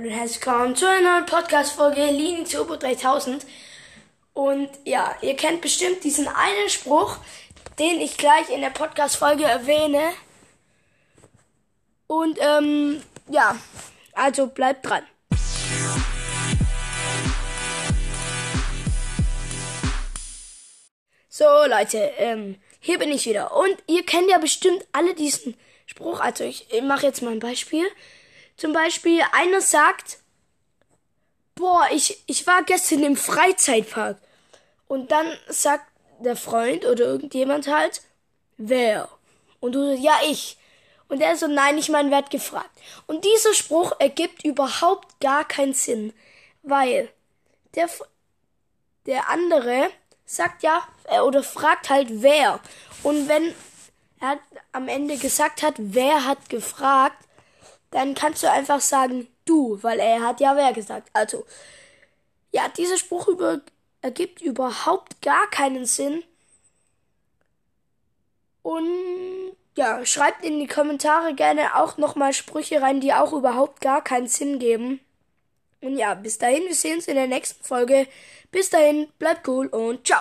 Hallo und herzlich willkommen zu einer neuen Podcast-Folge Lean Turbo 3000. Und ja, ihr kennt bestimmt diesen einen Spruch, den ich gleich in der Podcast-Folge erwähne. Und ähm, ja, also bleibt dran. So Leute, ähm, hier bin ich wieder. Und ihr kennt ja bestimmt alle diesen Spruch. Also ich, ich mache jetzt mal ein Beispiel. Zum Beispiel, einer sagt, boah, ich, ich war gestern im Freizeitpark. Und dann sagt der Freund oder irgendjemand halt, wer? Und du sagst, ja, ich. Und er so, nein, ich mein, werd gefragt. Und dieser Spruch ergibt überhaupt gar keinen Sinn, weil der, der andere sagt ja, äh, oder fragt halt wer. Und wenn er am Ende gesagt hat, wer hat gefragt, dann kannst du einfach sagen du, weil er hat ja wer gesagt. Also, ja, dieser Spruch über, ergibt überhaupt gar keinen Sinn. Und ja, schreibt in die Kommentare gerne auch nochmal Sprüche rein, die auch überhaupt gar keinen Sinn geben. Und ja, bis dahin, wir sehen uns in der nächsten Folge. Bis dahin, bleibt cool und ciao.